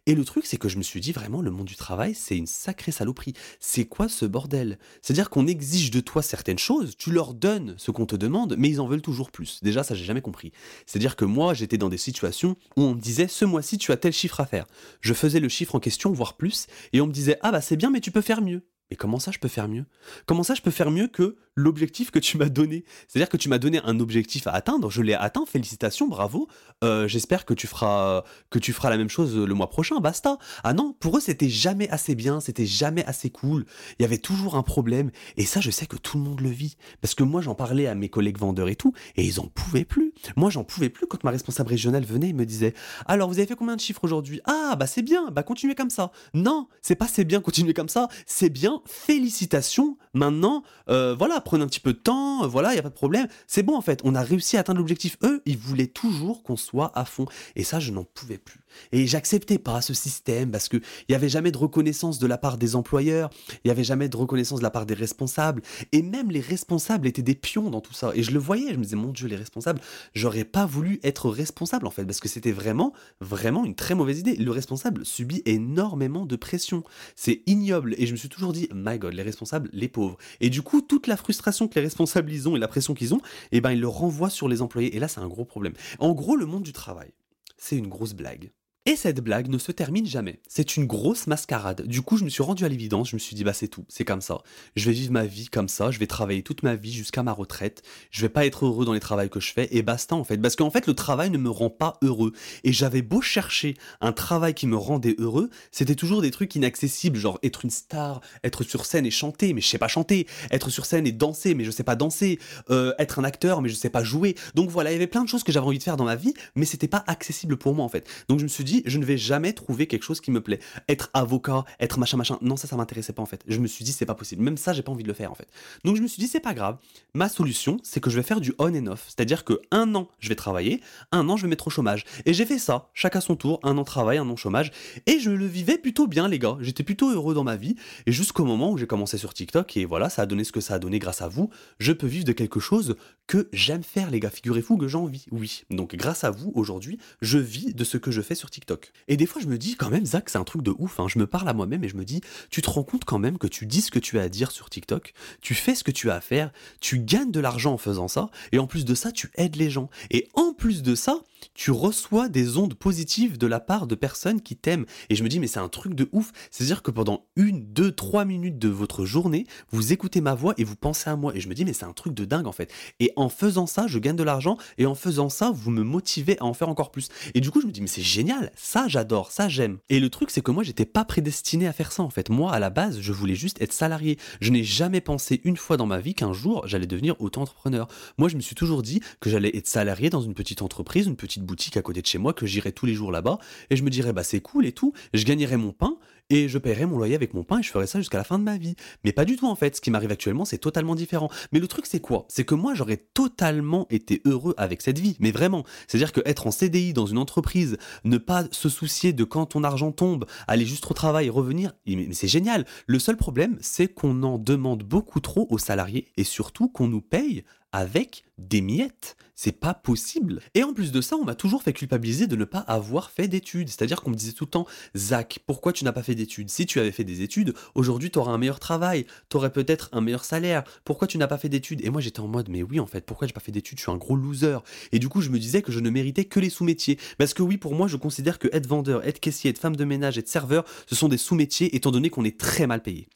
Et le truc, c'est que je me suis dit vraiment, le monde du travail, c'est une sacrée saloperie. C'est quoi ce bordel? C'est-à-dire qu'on exige de toi certaines choses, tu leur donnes ce qu'on te demande, mais ils en veulent toujours plus. Déjà, ça, j'ai jamais compris. C'est-à-dire que moi, j'étais dans des situations où on me disait, ce mois-ci, tu as tel chiffre à faire. Je faisais le chiffre en question, voire plus, et on me disait, ah bah c'est bien, mais tu peux faire mieux. Mais comment ça, je peux faire mieux? Comment ça, je peux faire mieux que l'objectif que tu m'as donné C'est-à-dire que tu m'as donné un objectif à atteindre, je l'ai atteint, félicitations, bravo. Euh, J'espère que tu feras que tu feras la même chose le mois prochain, basta. Ah non, pour eux, c'était jamais assez bien, c'était jamais assez cool. Il y avait toujours un problème, et ça, je sais que tout le monde le vit, parce que moi, j'en parlais à mes collègues vendeurs et tout, et ils en pouvaient plus. Moi, j'en pouvais plus quand ma responsable régionale venait et me disait alors, vous avez fait combien de chiffres aujourd'hui? Ah, bah c'est bien, bah continuez comme ça. Non, c'est pas c'est bien, continuez comme ça, c'est bien, félicitations. Maintenant, euh, voilà, prenez un petit peu de temps, euh, voilà, il y a pas de problème. C'est bon en fait, on a réussi à atteindre l'objectif. Eux, ils voulaient toujours qu'on soit à fond. Et ça, je n'en pouvais plus. Et j'acceptais pas ce système parce que il y avait jamais de reconnaissance de la part des employeurs, il y avait jamais de reconnaissance de la part des responsables. Et même les responsables étaient des pions dans tout ça. Et je le voyais, je me disais, mon Dieu, les responsables, j'aurais pas voulu être responsable en fait, parce que c'était vraiment, vraiment une très mauvaise idée. Le responsable subit énormément de pression. C'est ignoble. Et je me suis toujours dit, my god, les responsables, les pauvres. Et du coup, toute la frustration que les responsables ils ont et la pression qu'ils ont, eh ben, ils le renvoient sur les employés. Et là, c'est un gros problème. En gros, le monde du travail, c'est une grosse blague. Et cette blague ne se termine jamais. C'est une grosse mascarade. Du coup, je me suis rendu à l'évidence, je me suis dit, bah c'est tout, c'est comme ça. Je vais vivre ma vie comme ça, je vais travailler toute ma vie jusqu'à ma retraite. Je vais pas être heureux dans les travails que je fais, et basta en fait. Parce qu'en fait, le travail ne me rend pas heureux. Et j'avais beau chercher un travail qui me rendait heureux, c'était toujours des trucs inaccessibles, genre être une star, être sur scène et chanter, mais je sais pas chanter. Être sur scène et danser, mais je sais pas danser. Euh, être un acteur, mais je sais pas jouer. Donc voilà, il y avait plein de choses que j'avais envie de faire dans ma vie, mais c'était pas accessible pour moi en fait. Donc je me suis dit, je ne vais jamais trouver quelque chose qui me plaît. Être avocat, être machin machin, non ça ça m'intéressait pas en fait. Je me suis dit c'est pas possible. Même ça j'ai pas envie de le faire en fait. Donc je me suis dit c'est pas grave. Ma solution c'est que je vais faire du on and off, c'est-à-dire que un an je vais travailler, un an je vais mettre au chômage. Et j'ai fait ça, chacun son tour, un an travail, un an chômage, et je le vivais plutôt bien les gars. J'étais plutôt heureux dans ma vie. Et jusqu'au moment où j'ai commencé sur TikTok et voilà ça a donné ce que ça a donné grâce à vous, je peux vivre de quelque chose que j'aime faire les gars. Figurez-vous que j'en vis, oui. Donc grâce à vous aujourd'hui, je vis de ce que je fais sur TikTok. Et des fois je me dis quand même Zach c'est un truc de ouf. hein. Je me parle à moi-même et je me dis tu te rends compte quand même que tu dis ce que tu as à dire sur TikTok, tu fais ce que tu as à faire, tu gagnes de l'argent en faisant ça, et en plus de ça, tu aides les gens. Et en plus de ça, tu reçois des ondes positives de la part de personnes qui t'aiment. Et je me dis, mais c'est un truc de ouf. C'est-à-dire que pendant une, deux, trois minutes de votre journée, vous écoutez ma voix et vous pensez à moi. Et je me dis, mais c'est un truc de dingue en fait. Et en faisant ça, je gagne de l'argent. Et en faisant ça, vous me motivez à en faire encore plus. Et du coup, je me dis, mais c'est génial. Ça, j'adore. Ça, j'aime. Et le truc, c'est que moi, j'étais pas prédestiné à faire ça en fait. Moi, à la base, je voulais juste être salarié. Je n'ai jamais pensé une fois dans ma vie qu'un jour, j'allais devenir auto-entrepreneur. Moi, je me suis toujours dit que j'allais être salarié dans une petite entreprise, une petite boutique à côté de chez moi, que j'irais tous les jours là-bas. Et je me dirais, bah c'est cool et tout. Je gagnerais mon pain et je paierais mon loyer avec mon pain et je ferais ça jusqu'à la fin de ma vie. Mais pas du tout en fait. Ce qui m'arrive actuellement, c'est totalement différent. Mais le truc, c'est quoi? C'est que moi, j'aurais totalement été heureux avec cette vie. Mais vraiment. C'est-à-dire que être en CDI dans une entreprise, ne pas se soucier de quand ton argent tombe, aller juste au travail, revenir, mais c'est génial. Le seul problème, c'est qu'on en demande beaucoup trop aux salariés et surtout qu'on nous paye avec des miettes. C'est pas possible. Et en plus de ça, on m'a toujours fait culpabiliser de ne pas avoir fait d'études. C'est-à-dire qu'on me disait tout le temps, Zach, pourquoi tu n'as pas fait d'études? Si tu avais fait des études, aujourd'hui tu un meilleur travail, tu aurais peut-être un meilleur salaire. Pourquoi tu n'as pas fait d'études? Et moi j'étais en mode, mais oui en fait, pourquoi j'ai pas fait d'études? Je suis un gros loser. Et du coup, je me disais que je ne méritais que les sous-métiers. Parce que oui, pour moi, je considère que être vendeur, être caissier, être femme de ménage, être serveur, ce sont des sous-métiers étant donné qu'on est très mal payé.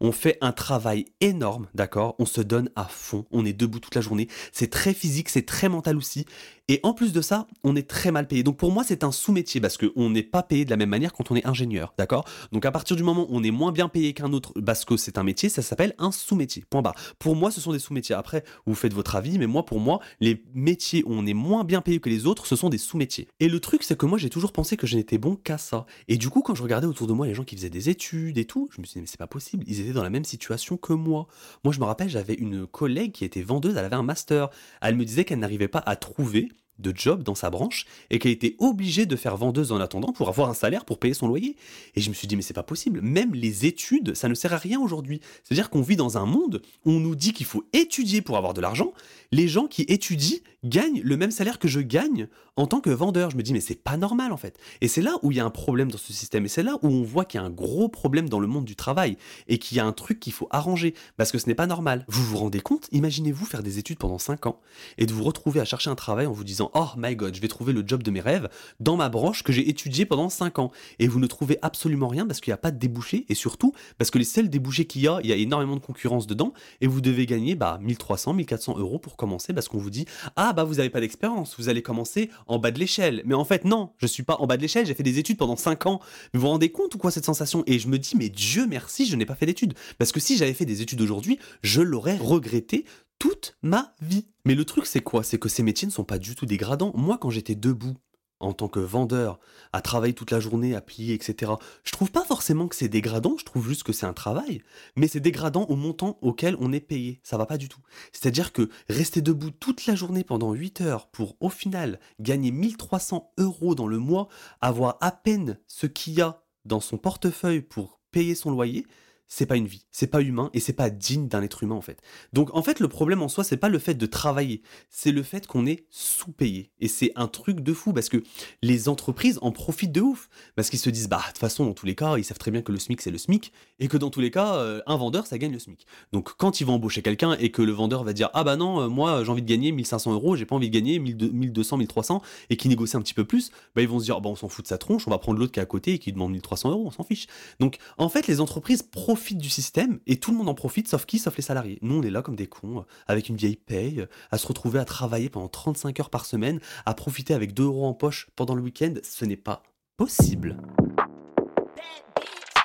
On fait un travail énorme, d'accord? On se donne à fond, on est debout toute la journée. C'est très physique, c'est très mental aussi. Et en plus de ça, on est très mal payé. Donc pour moi, c'est un sous-métier parce qu'on n'est pas payé de la même manière quand on est ingénieur, d'accord? Donc à partir du moment où on est moins bien payé qu'un autre parce que c'est un métier, ça s'appelle un sous-métier. Point barre. Pour moi, ce sont des sous-métiers. Après, vous faites votre avis, mais moi, pour moi, les métiers où on est moins bien payé que les autres, ce sont des sous-métiers. Et le truc, c'est que moi, j'ai toujours pensé que je n'étais bon qu'à ça. Et du coup, quand je regardais autour de moi les gens qui faisaient des études et tout, je me suis dit, mais c'est pas possible. Ils étaient dans la même situation que moi. Moi, je me rappelle, j'avais une collègue qui était vendeuse, elle avait un master. Elle me disait qu'elle n'arrivait pas à trouver de job dans sa branche et qu'elle était obligée de faire vendeuse en attendant pour avoir un salaire pour payer son loyer. Et je me suis dit, mais c'est pas possible. Même les études, ça ne sert à rien aujourd'hui. C'est-à-dire qu'on vit dans un monde où on nous dit qu'il faut étudier pour avoir de l'argent. Les gens qui étudient gagnent le même salaire que je gagne en tant que vendeur. Je me dis, mais c'est pas normal en fait. Et c'est là où il y a un problème dans ce système. Et c'est là où on voit qu'il y a un gros problème dans le monde du travail et qu'il y a un truc qu'il faut arranger parce que ce n'est pas normal. Vous vous rendez compte Imaginez-vous faire des études pendant 5 ans et de vous retrouver à chercher un travail en vous disant, oh my god, je vais trouver le job de mes rêves dans ma branche que j'ai étudié pendant 5 ans. Et vous ne trouvez absolument rien parce qu'il n'y a pas de débouchés et surtout parce que les seuls débouchés qu'il y a, il y a énormément de concurrence dedans et vous devez gagner bah, 1300, 1400 euros pour commencer parce qu'on vous dit, ah bah vous n'avez pas d'expérience, vous allez commencer en bas de l'échelle. Mais en fait, non, je suis pas en bas de l'échelle, j'ai fait des études pendant 5 ans. Mais vous vous rendez compte ou quoi cette sensation? Et je me dis, mais Dieu merci, je n'ai pas fait d'études. Parce que si j'avais fait des études aujourd'hui, je l'aurais regretté toute ma vie. Mais le truc, c'est quoi? C'est que ces métiers ne sont pas du tout dégradants. Moi, quand j'étais debout, en tant que vendeur, à travailler toute la journée, à plier, etc., je trouve pas forcément que c'est dégradant, je trouve juste que c'est un travail, mais c'est dégradant au montant auquel on est payé. Ça va pas du tout. C'est-à-dire que rester debout toute la journée pendant 8 heures pour, au final, gagner 1300 euros dans le mois, avoir à peine ce qu'il y a dans son portefeuille pour payer son loyer, c'est pas une vie, c'est pas humain et c'est pas digne d'un être humain en fait. Donc en fait le problème en soi c'est pas le fait de travailler, c'est le fait qu'on est sous-payé et c'est un truc de fou parce que les entreprises en profitent de ouf parce qu'ils se disent bah de toute façon dans tous les cas ils savent très bien que le SMIC c'est le SMIC et que dans tous les cas euh, un vendeur ça gagne le SMIC. Donc quand ils vont embaucher quelqu'un et que le vendeur va dire ah bah non euh, moi j'ai envie de gagner 1500 euros j'ai pas envie de gagner 1200 1300 et qui négocie un petit peu plus bah ils vont se dire bah on s'en fout de sa tronche on va prendre l'autre qui est à côté et qui demande 1300 euros on s'en fiche. Donc en fait les entreprises profitent du système et tout le monde en profite, sauf qui? Sauf les salariés. Nous, on est là comme des cons, avec une vieille paye, à se retrouver à travailler pendant 35 heures par semaine, à profiter avec 2 euros en poche pendant le week-end. Ce n'est pas possible.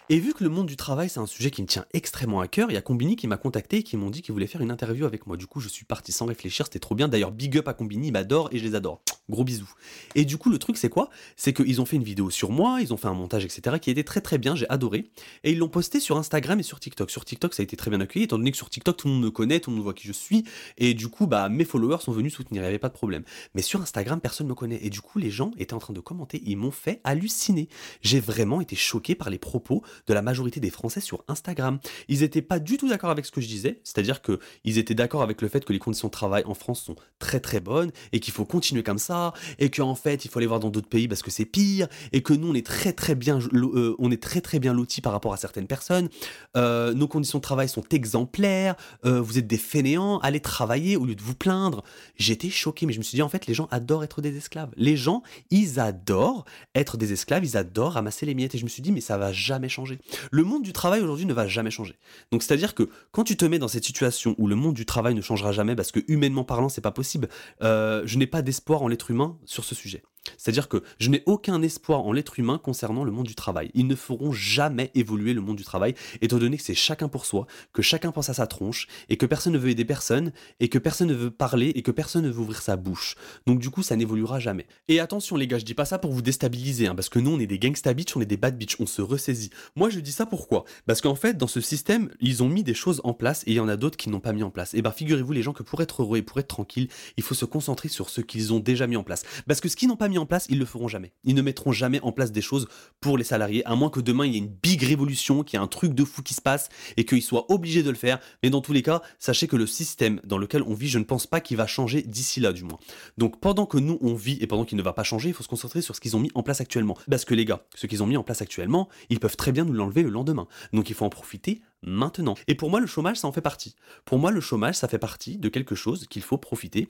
Et vu que le monde du travail, c'est un sujet qui me tient extrêmement à cœur, il y a Combini qui m'a contacté et qui m'ont dit qu'ils voulaient faire une interview avec moi. Du coup, je suis parti sans réfléchir, c'était trop bien. D'ailleurs, big up à Combini, ils et je les adore. Gros bisous. Et du coup, le truc, c'est quoi? C'est qu'ils ont fait une vidéo sur moi, ils ont fait un montage, etc., qui était très très bien, j'ai adoré. Et ils l'ont posté sur Instagram et sur TikTok. Sur TikTok, ça a été très bien accueilli, étant donné que sur TikTok, tout le monde me connaît, tout le monde voit qui je suis. Et du coup, bah, mes followers sont venus soutenir, il n'y avait pas de problème. Mais sur Instagram, personne ne me connaît. Et du coup, les gens étaient en train de commenter, ils m'ont fait halluciner. J'ai vraiment été choqué par les propos de la majorité des Français sur Instagram. Ils n'étaient pas du tout d'accord avec ce que je disais, c'est-à-dire qu'ils étaient d'accord avec le fait que les conditions de travail en France sont très très bonnes et qu'il faut continuer comme ça et qu'en fait il faut aller voir dans d'autres pays parce que c'est pire et que nous on est très très bien euh, on est très très bien lotis par rapport à certaines personnes. Euh, nos conditions de travail sont exemplaires. Euh, vous êtes des fainéants, allez travailler au lieu de vous plaindre. J'étais choqué, mais je me suis dit en fait les gens adorent être des esclaves. Les gens ils adorent être des esclaves, ils adorent ramasser les miettes et je me suis dit mais ça va jamais changer. Le monde du travail aujourd'hui ne va jamais changer. Donc c'est à dire que quand tu te mets dans cette situation où le monde du travail ne changera jamais parce que humainement parlant c'est pas possible, je n'ai pas d'espoir en l'être humain sur ce sujet. C'est-à-dire que je n'ai aucun espoir en l'être humain concernant le monde du travail. Ils ne feront jamais évoluer le monde du travail, étant donné que c'est chacun pour soi, que chacun pense à sa tronche, et que personne ne veut aider personne, et que personne ne veut parler, et que personne ne veut ouvrir sa bouche. Donc du coup, ça n'évoluera jamais. Et attention les gars, je dis pas ça pour vous déstabiliser, hein, parce que nous on est des gangsta bitch, on est des bad bitch, on se ressaisit. Moi je dis ça pourquoi? Parce qu'en fait, dans ce système, ils ont mis des choses en place, et il y en a d'autres qui n'ont pas mis en place. Et ben figurez-vous les gens que pour être heureux et pour être tranquille, il faut se concentrer sur ce qu'ils ont déjà mis en place. Parce que ce qu'ils n'ont pas mis en place, ils le feront jamais. Ils ne mettront jamais en place des choses pour les salariés, à moins que demain il y ait une big révolution, qu'il y ait un truc de fou qui se passe et qu'ils soient obligés de le faire. Mais dans tous les cas, sachez que le système dans lequel on vit, je ne pense pas qu'il va changer d'ici là, du moins. Donc pendant que nous on vit et pendant qu'il ne va pas changer, il faut se concentrer sur ce qu'ils ont mis en place actuellement. Parce que les gars, ce qu'ils ont mis en place actuellement, ils peuvent très bien nous l'enlever le lendemain. Donc il faut en profiter maintenant. Et pour moi, le chômage, ça en fait partie. Pour moi, le chômage, ça fait partie de quelque chose qu'il faut profiter.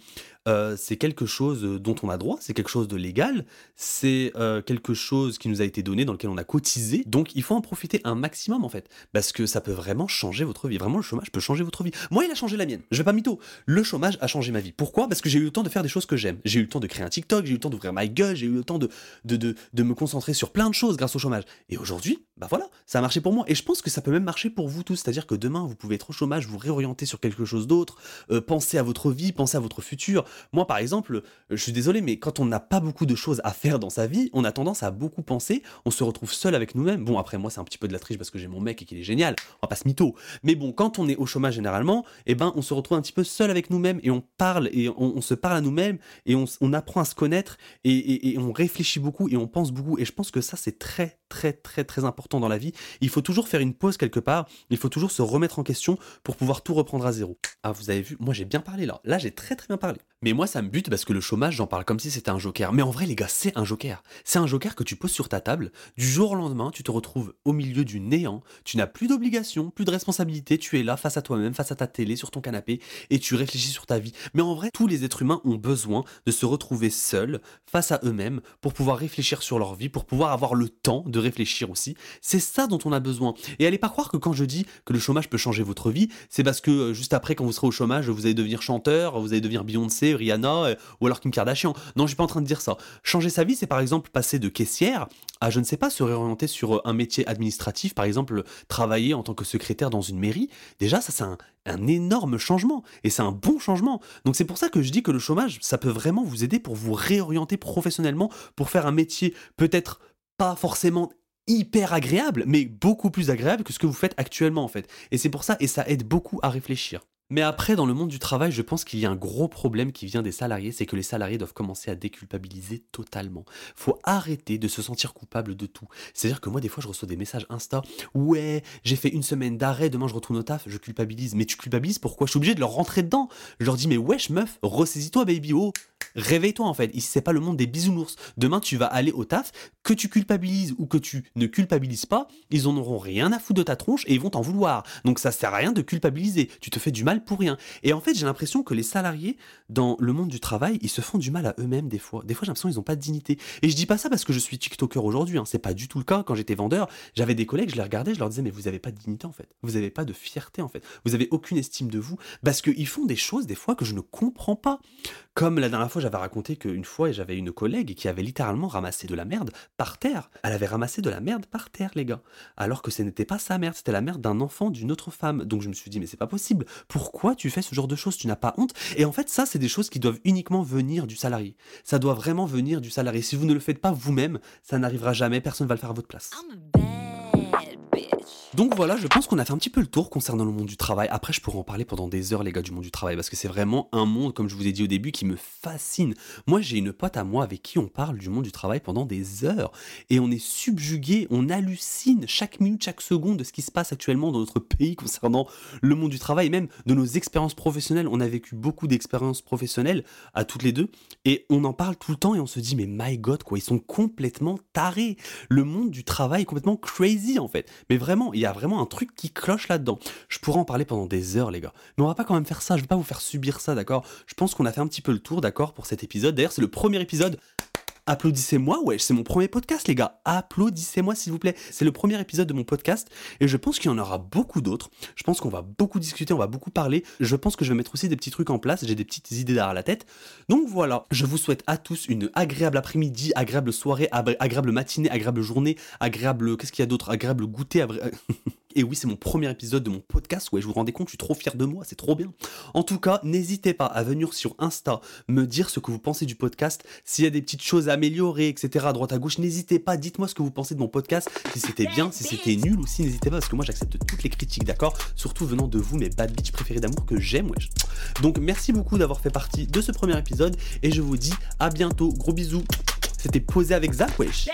Euh, c'est quelque chose dont on a droit, c'est quelque chose de légal, c'est euh, quelque chose qui nous a été donné, dans lequel on a cotisé. Donc, il faut en profiter un maximum, en fait. Parce que ça peut vraiment changer votre vie. Vraiment, le chômage peut changer votre vie. Moi, il a changé la mienne. Je vais pas mytho. Le chômage a changé ma vie. Pourquoi? Parce que j'ai eu le temps de faire des choses que j'aime. J'ai eu le temps de créer un TikTok, j'ai eu le temps d'ouvrir ma gueule, j'ai eu le temps de, de, de, de me concentrer sur plein de choses grâce au chômage. Et aujourd'hui, bah voilà, ça a marché pour moi. Et je pense que ça peut même marcher pour vous tous. C'est-à-dire que demain, vous pouvez être au chômage, vous réorienter sur quelque chose d'autre, euh, penser à votre vie, penser à votre futur. Moi, par exemple, euh, je suis désolé, mais quand on n'a pas beaucoup de choses à faire dans sa vie, on a tendance à beaucoup penser, on se retrouve seul avec nous-mêmes. Bon, après, moi, c'est un petit peu de la triche parce que j'ai mon mec et qu'il est génial, on va pas mytho. Mais bon, quand on est au chômage généralement, eh ben, on se retrouve un petit peu seul avec nous-mêmes et on parle et on, se parle à nous-mêmes et on, apprend à se connaître et, et on réfléchit beaucoup et on pense beaucoup. Et je pense que ça, c'est très, très, très, très important dans la vie. Il faut toujours faire une pause quelque part, il faut toujours se remettre en question pour pouvoir tout reprendre à zéro. Ah, vous avez vu, moi j'ai bien parlé là. Là, j'ai très très bien parlé. Mais moi, ça me bute parce que le chômage, j'en parle comme si c'était un joker. Mais en vrai, les gars, c'est un joker. C'est un joker que tu poses sur ta table. Du jour au lendemain, tu te retrouves au milieu du néant. Tu n'as plus d'obligation, plus de responsabilité. Tu es là face à toi-même, face à ta télé, sur ton canapé, et tu réfléchis sur ta vie. Mais en vrai, tous les êtres humains ont besoin de se retrouver seuls, face à eux-mêmes, pour pouvoir réfléchir sur leur vie, pour pouvoir avoir le temps de réfléchir aussi. C'est ça dont on a besoin. Et allez pas croire que quand je dis que le chômage peut changer votre vie, c'est parce que euh, juste après, quand vous serez au chômage, vous allez devenir chanteur, vous allez devenir Beyoncé, Rihanna, euh, ou alors Kim Kardashian. Non, je suis pas en train de dire ça. Changer sa vie, c'est par exemple passer de caissière à, je ne sais pas, se réorienter sur euh, un métier administratif, par exemple, travailler en tant que secrétaire dans une mairie. Déjà, ça, c'est un énorme changement. Et c'est un bon changement. Donc c'est pour ça que je dis que le chômage, ça peut vraiment vous aider pour vous réorienter professionnellement, pour faire un métier peut-être pas forcément hyper agréable, mais beaucoup plus agréable que ce que vous faites actuellement en fait. Et c'est pour ça, et ça aide beaucoup à réfléchir. Mais après, dans le monde du travail, je pense qu'il y a un gros problème qui vient des salariés, c'est que les salariés doivent commencer à déculpabiliser totalement. Faut arrêter de se sentir coupable de tout. C'est-à-dire que moi, des fois, je reçois des messages Insta, ouais, j'ai fait une semaine d'arrêt, demain je retourne au taf, je culpabilise. Mais tu culpabilises pourquoi? Je suis obligé de leur rentrer dedans. Je leur dis, mais wesh meuf, ressaisis-toi baby, oh Réveille-toi en fait. C'est pas le monde des bisounours. Demain, tu vas aller au taf, que tu culpabilises ou que tu ne culpabilises pas, ils en auront rien à foutre de ta tronche et ils vont t'en vouloir. Donc ça sert à rien de culpabiliser. Tu te fais du mal pour rien. Et en fait, j'ai l'impression que les salariés dans le monde du travail, ils se font du mal à eux-mêmes des fois. Des fois, j'ai l'impression qu'ils n'ont pas de dignité. Et je dis pas ça parce que je suis TikToker aujourd'hui. Hein. C'est pas du tout le cas. Quand j'étais vendeur, j'avais des collègues, je les regardais, je leur disais mais vous avez pas de dignité en fait. Vous avez pas de fierté en fait. Vous avez aucune estime de vous parce qu'ils font des choses des fois que je ne comprends pas Comme la dernière fois, j'avais raconté qu'une fois, j'avais une collègue qui avait littéralement ramassé de la merde par terre. Elle avait ramassé de la merde par terre, les gars. Alors que ce n'était pas sa merde, c'était la merde d'un enfant d'une autre femme. Donc je me suis dit, mais c'est pas possible. Pourquoi tu fais ce genre de choses? Tu n'as pas honte? Et en fait, ça, c'est des choses qui doivent uniquement venir du salarié. Ça doit vraiment venir du salarié. Si vous ne le faites pas vous-même, ça n'arrivera jamais. Personne ne va le faire à votre place. Donc voilà, je pense qu'on a fait un petit peu le tour concernant le monde du travail. Après, je pourrais en parler pendant des heures, les gars, du monde du travail, parce que c'est vraiment un monde, comme je vous ai dit au début, qui me fascine. Moi, j'ai une pote à moi avec qui on parle du monde du travail pendant des heures. Et on est subjugué, on hallucine chaque minute, chaque seconde de ce qui se passe actuellement dans notre pays concernant le monde du travail, même de nos expériences professionnelles. On a vécu beaucoup d'expériences professionnelles à toutes les deux, et on en parle tout le temps, et on se dit, mais my god, quoi, ils sont complètement tarés. Le monde du travail est complètement crazy, en fait. Mais vraiment, il y a vraiment un truc qui cloche là-dedans. Je pourrais en parler pendant des heures, les gars. Mais on va pas quand même faire ça. Je vais pas vous faire subir ça, d'accord? Je pense qu'on a fait un petit peu le tour, d'accord, pour cet épisode. D'ailleurs, c'est le premier épisode. Applaudissez-moi, ouais, c'est mon premier podcast, les gars. Applaudissez-moi, s'il vous plaît. C'est le premier épisode de mon podcast et je pense qu'il y en aura beaucoup d'autres. Je pense qu'on va beaucoup discuter, on va beaucoup parler. Je pense que je vais mettre aussi des petits trucs en place. J'ai des petites idées derrière la tête. Donc voilà, je vous souhaite à tous une agréable après-midi, agréable soirée, ab- agréable matinée, agréable journée, agréable. Qu'est-ce qu'il y a d'autre? Agréable goûter. Et oui, c'est mon premier épisode de mon podcast. Ouais, je vous rendez compte, je suis trop fier de moi, c'est trop bien. En tout cas, n'hésitez pas à venir sur Insta me dire ce que vous pensez du podcast, s'il y a des petites choses à améliorer, etc. droite à gauche. N'hésitez pas, dites-moi ce que vous pensez de mon podcast, si c'était bien, si c'était nul aussi, n'hésitez pas parce que moi j'accepte toutes les critiques, d'accord Surtout venant de vous, mes bad bitch préférés d'amour que j'aime, wesh. Donc merci beaucoup d'avoir fait partie de ce premier épisode et je vous dis à bientôt. Gros bisous. C'était posé avec Zach, wesh.